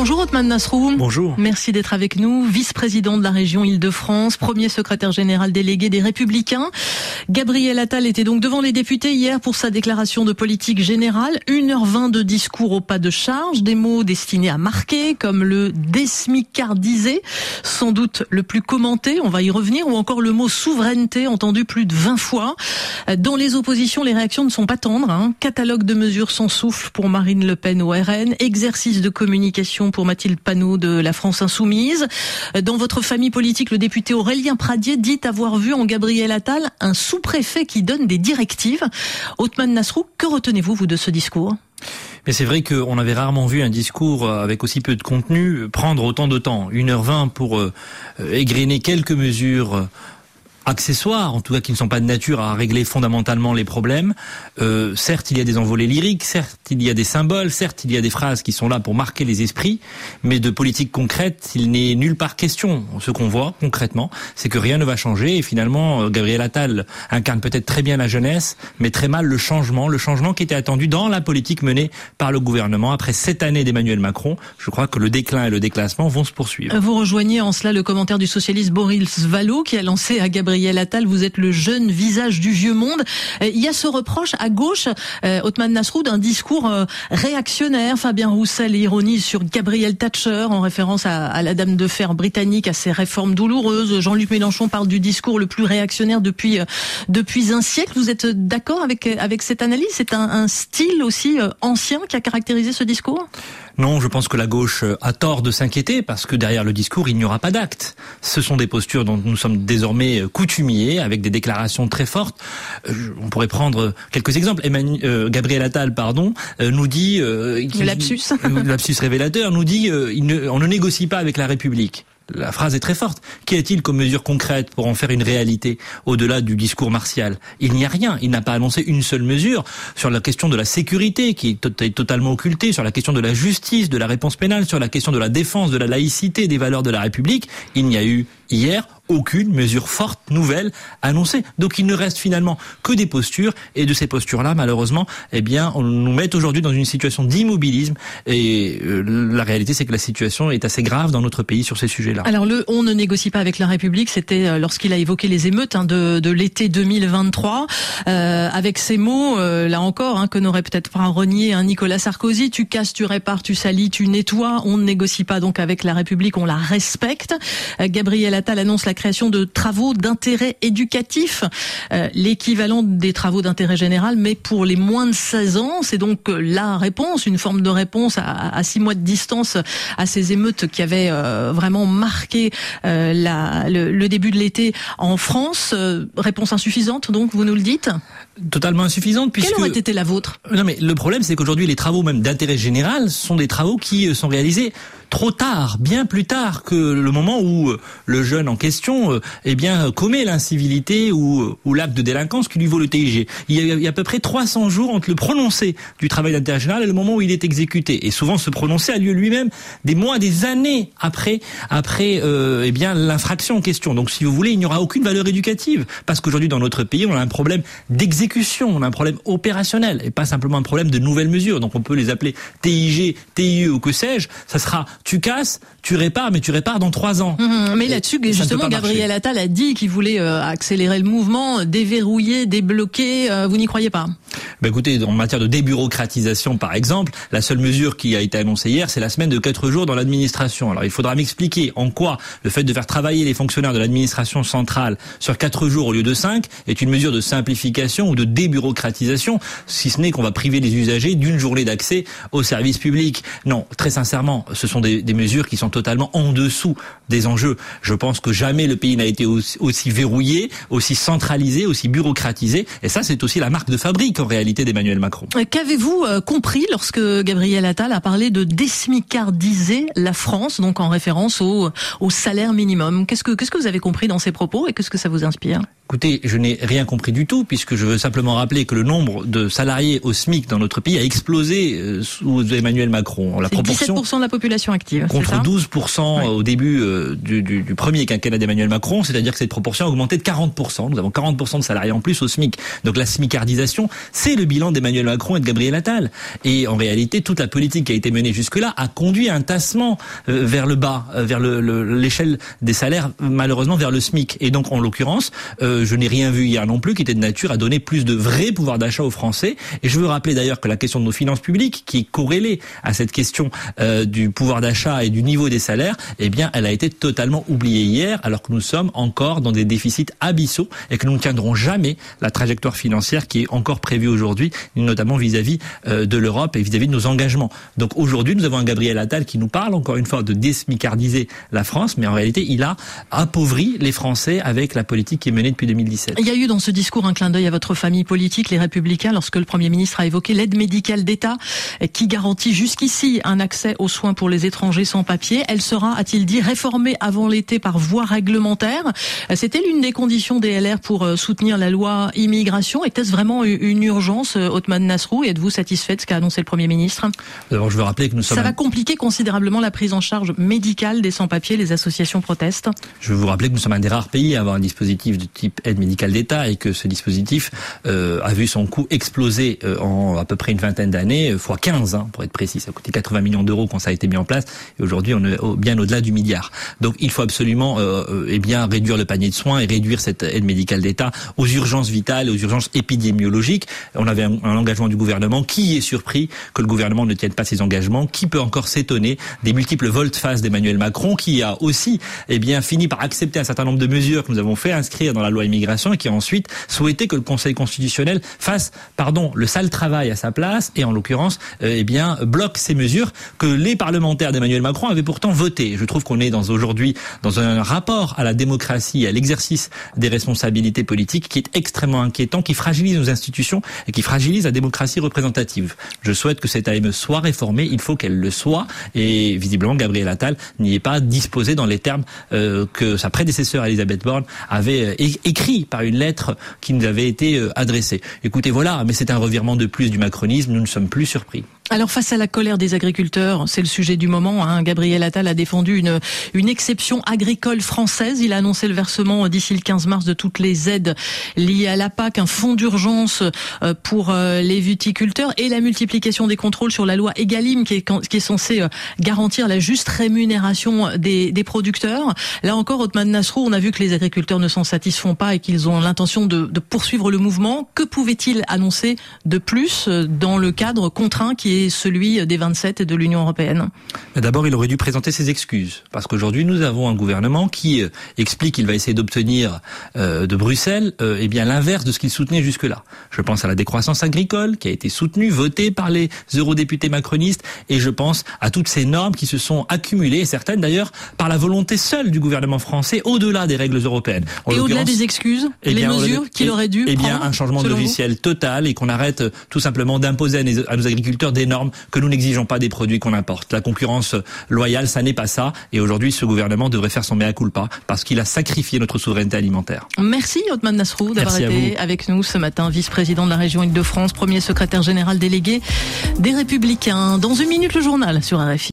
Bonjour Otman Nasrou. Bonjour. Merci d'être avec nous, vice-président de la région Île-de-France, premier secrétaire général délégué des Républicains. Gabriel Attal était donc devant les députés hier pour sa déclaration de politique générale. 1h20 de discours au pas de charge, des mots destinés à marquer comme le désmicardisé, sans doute le plus commenté, on va y revenir, ou encore le mot souveraineté entendu plus de 20 fois. Dans les oppositions, les réactions ne sont pas tendres. Hein. Catalogue de mesures sans souffle pour Marine Le Pen au RN, exercice de communication pour Mathilde Panot de la France Insoumise. Dans votre famille politique, le député Aurélien Pradier dit avoir vu en Gabriel Attal un sous-préfet qui donne des directives. Othman Nasrou, que retenez-vous, vous, de ce discours? Mais c'est vrai qu'on avait rarement vu un discours avec aussi peu de contenu prendre autant de temps. 1h20 pour euh, égriner quelques mesures accessoires, en tout cas qui ne sont pas de nature à régler fondamentalement les problèmes. Euh, certes, il y a des envolées lyriques, certes, il y a des symboles, certes, il y a des phrases qui sont là pour marquer les esprits, mais de politique concrète, il n'est nulle part question. Ce qu'on voit concrètement, c'est que rien ne va changer et finalement, euh, Gabriel Attal incarne peut-être très bien la jeunesse, mais très mal le changement, le changement qui était attendu dans la politique menée par le gouvernement après sept années d'Emmanuel Macron. Je crois que le déclin et le déclassement vont se poursuivre. Vous rejoignez en cela le commentaire du socialiste Boris Vallot qui a lancé à Gabriel Gabriel Attal, vous êtes le jeune visage du vieux monde. Euh, il y a ce reproche à gauche, euh, Othman Nasrou, d'un discours euh, réactionnaire. Fabien Roussel ironise sur Gabriel Thatcher en référence à, la dame de fer britannique, à ses réformes douloureuses. Jean-Luc Mélenchon parle du discours le plus réactionnaire depuis depuis un siècle. Vous êtes d'accord avec avec cette analyse? C'est un, un style aussi ancien qui a caractérisé ce discours? Non, je pense que la gauche a tort de s'inquiéter parce que derrière le discours, il n'y aura pas d'actes. Ce sont des postures dont nous sommes désormais coutumiers, avec des déclarations très fortes. Euh, on pourrait prendre quelques exemples. Emmanuel, euh, Gabriel Attal, pardon, euh, nous dit... le lapsus. le lapsus révélateur nous dit il ne, on ne négocie pas avec la République la phrase est très forte. Qu'y a-t-il comme mesure concrète pour en faire une réalité au-delà du discours martial? Il n'y a rien. Il n'a pas annoncé une seule mesure sur la question de la sécurité qui est totalement occultée, sur la question de la justice, de la réponse pénale, sur la question de la défense de la laïcité, des valeurs de la République. Il n'y a eu hier aucune mesure forte, nouvelle, annoncée. Donc il ne reste finalement que des postures, et de ces postures-là, malheureusement, eh bien, on nous met aujourd'hui dans une situation d'immobilisme, et euh, la réalité, c'est que la situation est assez grave dans notre pays sur ces sujets-là. Alors le on ne négocie pas avec la République, c'était euh, lorsqu'il a évoqué les émeutes hein, de, de l'été 2023, euh, avec ces mots, euh, là encore, hein, que n'aurait peut-être pas renié un Nicolas Sarkozy, tu casses, tu répares, tu salis, tu nettoies, on ne négocie pas donc avec la République, on la respecte. Gabriel Attal annonce la création de travaux d'intérêt éducatif, euh, l'équivalent des travaux d'intérêt général, mais pour les moins de 16 ans. C'est donc euh, la réponse, une forme de réponse à, six mois de distance à ces émeutes qui avaient euh, vraiment marqué le, début de l'été en France. réponse insuffisante, donc vous nous le dites? Totalement insuffisante puisque... Quelle aurait été la vôtre? Non mais le problème c'est qu'aujourd'hui les travaux même d'intérêt général sont des travaux qui sont réalisés trop tard, bien plus tard que le moment où euh, le jeune en question euh, eh bien commet l'incivilité ou, euh, ou l'acte de délinquance qui lui vaut le TIG. Il y, a, il y a à peu près 300 jours entre le prononcé du travail d'intérêt général et le moment où il est exécuté. Et souvent ce prononcé a lieu lui-même des mois, des années après après euh, eh bien l'infraction en question. Donc si vous voulez, il n'y aura aucune valeur éducative parce qu'aujourd'hui dans notre pays, on a un problème d'exécution, on a un problème opérationnel et pas simplement un problème de nouvelles mesures. Donc on peut les appeler TIG, TIE ou que sais-je. Ça sera tu casses, tu répares, mais tu répares dans trois ans. Mmh, mais là-dessus, justement, Gabriel Attal a dit qu'il voulait euh, accélérer le mouvement, déverrouiller, débloquer. Euh, vous n'y croyez pas? Bah écoutez, en matière de débureaucratisation, par exemple, la seule mesure qui a été annoncée hier, c'est la semaine de quatre jours dans l'administration. Alors il faudra m'expliquer en quoi le fait de faire travailler les fonctionnaires de l'administration centrale sur quatre jours au lieu de cinq est une mesure de simplification de débureaucratisation, si ce n'est qu'on va priver les usagers d'une journée d'accès aux services publics. Non, très sincèrement, ce sont des, des, mesures qui sont totalement en dessous des enjeux. Je pense que jamais le pays n'a été aussi, aussi verrouillé, aussi centralisé, aussi bureaucratisé. Et ça, c'est aussi la marque de fabrique en réalité d'Emmanuel Macron. Euh, qu'avez-vous euh, compris lorsque Gabriel Attal a parlé de désmicardiser la France, donc en référence au, au salaire minimum? Qu'est-ce que qu'est-ce que vous avez compris dans ces propos et qu'est-ce que ça vous inspire? Écoutez, je n'ai rien compris du tout, puisque je veux simplement rappeler que le nombre de salariés au SMIC dans notre pays a explosé euh, sous Emmanuel Macron. La proportion 17% de la population active. Contre 12% au début euh, du, du, du, premier quinquennat d'Emmanuel Macron, c'est-à-dire que cette proportion a augmenté de 40%. Nous avons 40% de salariés en plus au SMIC. Donc la smicardisation, c'est le bilan d'Emmanuel Macron et de Gabriel Attal. Et en réalité, toute la politique qui a été menée jusque-là a conduit à un tassement euh, vers le bas, vers l'échelle le, des salaires, malheureusement vers le SMIC. Et donc, en l'occurrence, je n'ai rien vu hier non plus qui était de nature à donner plus de vrai pouvoir d'achat aux Français. Et je veux rappeler d'ailleurs que la question de nos finances publiques, qui est corrélée à cette question euh, du pouvoir d'achat et du niveau des salaires, eh bien, elle a été totalement oubliée hier, alors que nous sommes encore dans des déficits abyssaux et que nous ne tiendrons jamais la trajectoire financière qui est encore prévue aujourd'hui, notamment vis-à-vis euh, de l'Europe et vis-à-vis de nos engagements. Donc aujourd'hui, nous avons un Gabriel Attal qui nous parle encore une fois de désmicardiser la France, mais en réalité, il a appauvri les Français avec la politique qui est menée depuis 2017. Il y a eu dans ce discours un clin d'œil à votre famille politique, les Républicains, lorsque le Premier ministre a évoqué l'aide médicale d'État qui garantit jusqu'ici un accès aux soins pour les étrangers sans papier. Elle sera, a-t-il dit, réformée avant l'été par voie réglementaire. C'était l'une des conditions des LR pour euh, soutenir la loi immigration. Était-ce vraiment une urgence, euh, Othman Nasrou? Êtes-vous satisfait de ce qu'a annoncé le Premier ministre? D'abord, je veux rappeler que nous sommes... Ça va compliquer considérablement la prise en charge médicale des sans-papiers. Les associations protestent. Je veux vous rappeler que nous sommes un des rares pays à avoir un dispositif de type aide médicale d'État et que ce dispositif euh, a vu son coût exploser euh, en à peu près une vingtaine d'années, euh, fois 15 hein, pour être précis. Ça a coûté 80 millions d'euros quand ça a été mis en place et aujourd'hui on est bien au-delà du milliard. Donc il faut absolument eh bien réduire le panier de soins et réduire cette aide médicale d'État aux urgences vitales, aux urgences épidémiologiques. On avait un, un, engagement du gouvernement. Qui est surpris que le gouvernement ne tienne pas ses engagements Qui peut encore s'étonner des multiples volte-face d'Emmanuel Macron qui a aussi eh bien fini par accepter un certain nombre de mesures que nous avons fait inscrire dans la loi immigration et qui a ensuite souhaité que le Conseil constitutionnel fasse, pardon, le sale travail à sa place et en l'occurrence, euh, eh bien, bloque ces mesures que les parlementaires d'Emmanuel Macron avaient pourtant votées. Je trouve qu'on est dans aujourd'hui dans un rapport à la démocratie et à l'exercice des responsabilités politiques qui est extrêmement inquiétant, qui fragilise nos institutions et qui fragilise la démocratie représentative. Je souhaite que cette AME soit réformée, il faut qu'elle le soit et visiblement Gabriel Attal n'y est pas disposé dans les termes euh, que sa prédécesseur Elisabeth Borne avait euh, écrit par une lettre qui nous avait été euh, adressée. Écoutez, voilà, mais c'est un revirement de plus du macronisme, nous ne sommes plus surpris. Alors face à la colère des agriculteurs, c'est le sujet du moment. Hein, Gabriel Attal a défendu une, une exception agricole française. Il a annoncé le versement d'ici le 15 mars de toutes les aides liées à la PAC, un fonds d'urgence euh, pour euh, les viticulteurs et la multiplication des contrôles sur la loi Egalim qui est, qui est censée euh, garantir la juste rémunération des, des producteurs. Là encore, Otman Nasrou, on a vu que les agriculteurs ne s'en satisfont pas et qu'ils ont l'intention de, de poursuivre le mouvement. Que pouvait-il annoncer de plus dans le cadre contraint qui est celui des 27 et de l'Union européenne D'abord, il aurait dû présenter ses excuses, parce qu'aujourd'hui, nous avons un gouvernement qui euh, explique qu'il va essayer d'obtenir euh, de Bruxelles euh, eh bien l'inverse de ce qu'il soutenait jusque-là. Je pense à la décroissance agricole qui a été soutenue, votée par les eurodéputés macronistes, et je pense à toutes ces normes qui se sont accumulées, certaines d'ailleurs par la volonté seule du gouvernement français, au-delà des règles européennes. et au-delà des excuses, eh les mesures qu'il aurait dû eh bien, un changement de logiciel total et qu'on arrête tout simplement d'imposer à, nos agriculteurs des normes que nous n'exigeons pas des produits qu'on importe. La concurrence loyale, ça n'est pas ça. Et aujourd'hui, ce gouvernement devrait faire son mea culpa parce qu'il a sacrifié notre souveraineté alimentaire. Merci Otman Nasrou d'avoir été avec nous ce matin, vice-président de la région Île-de-France, premier secrétaire général délégué des Républicains. Dans une minute, le journal sur RFI.